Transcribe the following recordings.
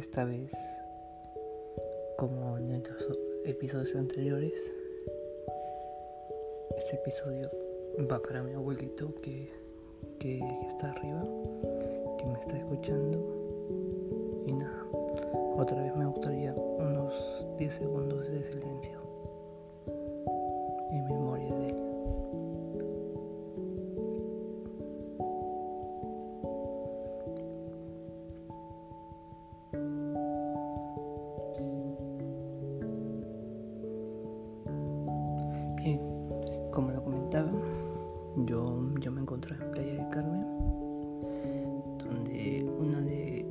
esta vez, como en los episodios anteriores, este episodio va para mi abuelito que, que está arriba, que me está escuchando. Y nada, otra vez me gustaría unos 10 segundos de silencio Bien, como lo comentaba, yo, yo me encontré en Playa del Carmen, donde uno de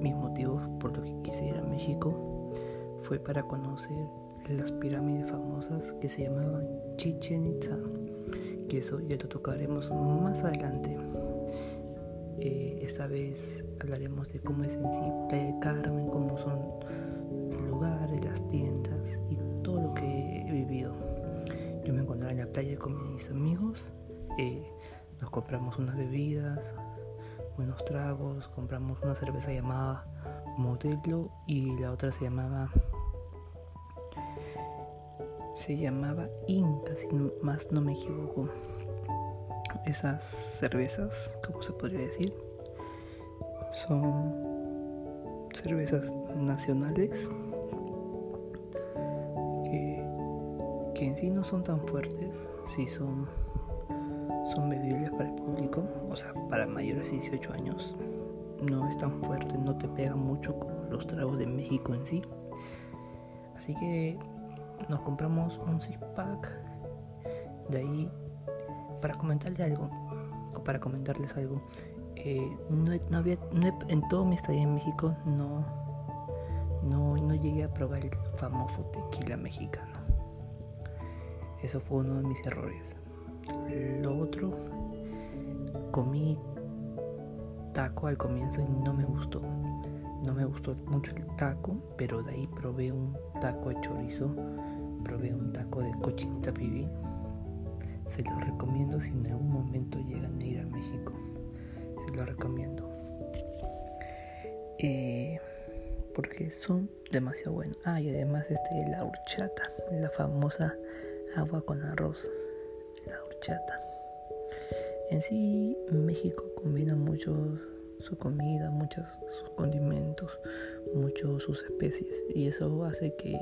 mis motivos por lo que quise ir a México fue para conocer las pirámides famosas que se llamaban Chichen Itza, que eso ya lo tocaremos más adelante. Eh, esta vez hablaremos de cómo es en sí Playa del Carmen, cómo son los lugares, las tiendas y todo lo que he vivido. Yo me encontraba en la playa con mis amigos, eh, nos compramos unas bebidas, unos tragos, compramos una cerveza llamada Modelo y la otra se llamaba se llamaba Inca, si no- más no me equivoco. Esas cervezas, como se podría decir, son cervezas nacionales que en sí no son tan fuertes, sí son, son bebibles para el público, o sea, para mayores de 18 años. No es tan fuerte, no te pega mucho como los tragos de México en sí. Así que nos compramos un six pack. De ahí, para comentarle algo, o para comentarles algo, eh, no, no había, no en todo mi estadía en México no, no, no llegué a probar el famoso tequila mexicano. Eso fue uno de mis errores. Lo otro, comí taco al comienzo y no me gustó. No me gustó mucho el taco, pero de ahí probé un taco de chorizo, probé un taco de cochinita pibil. Se los recomiendo si en algún momento llegan a ir a México. Se los recomiendo. Eh, porque son demasiado buenos. Ah, y además este la horchata, la famosa agua con arroz, la horchata. En sí, México combina mucho su comida, muchos sus condimentos, mucho sus especies y eso hace que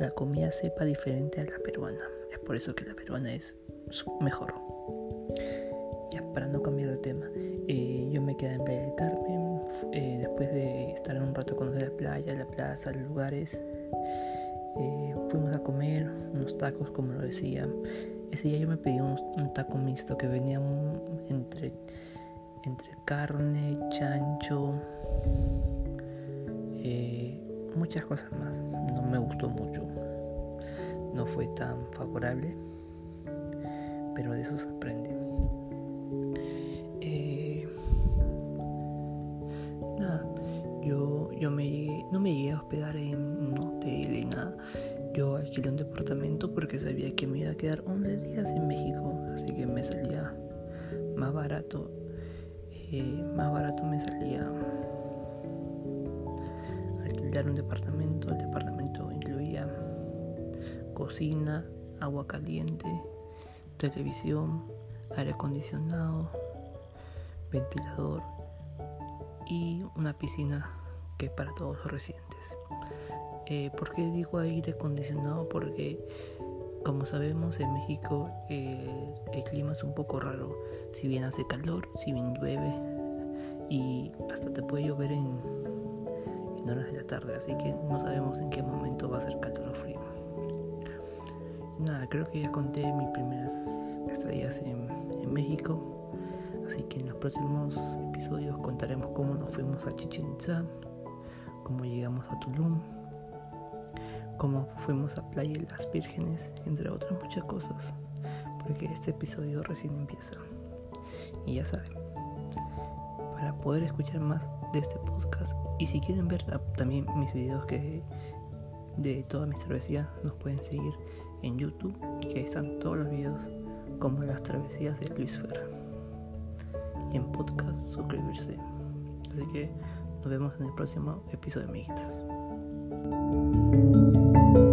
la comida sepa diferente a la peruana. Es por eso que la peruana es mejor. Ya, para no cambiar de tema, eh, yo me quedé en Playa del Carmen, eh, después de estar un rato conocer la playa, la plaza, los lugares, fuimos a comer unos tacos, como lo decía. Ese día yo me pedí un, taco mixto que venía entre, entre carne, chancho, eh, muchas cosas más. No me gustó mucho, no fue tan favorable, pero de eso se aprende. Alquilé un departamento porque sabía que me iba a quedar 11 días en México, así que me salía más barato. eh, más barato me salía alquilar un departamento. El departamento incluía cocina, agua caliente, televisión, aire acondicionado, ventilador y una piscina que es para todos los residentes. Eh, ¿Por qué digo aire acondicionado? Porque como sabemos en México eh, el clima es un poco raro. Si bien hace calor, si bien llueve y hasta te puede llover en, horas de la tarde. Así que no sabemos en qué momento va a ser calor o frío. Nada, creo que ya conté mis primeras estadías en, en México. Así que en los próximos episodios contaremos cómo nos fuimos a Chichen Itza, cómo llegamos a Tulum, cómo fuimos a Playa de las Vírgenes, entre otras muchas cosas, porque este episodio recién empieza. Y ya saben, para poder escuchar más de este podcast y si quieren ver también mis videos que de todas mis travesías, nos pueden seguir en YouTube, que están todos los videos como las travesías de Luis Fer. Y en podcast suscribirse. Así que nos vemos en el próximo episodio, amiguitos. Thank you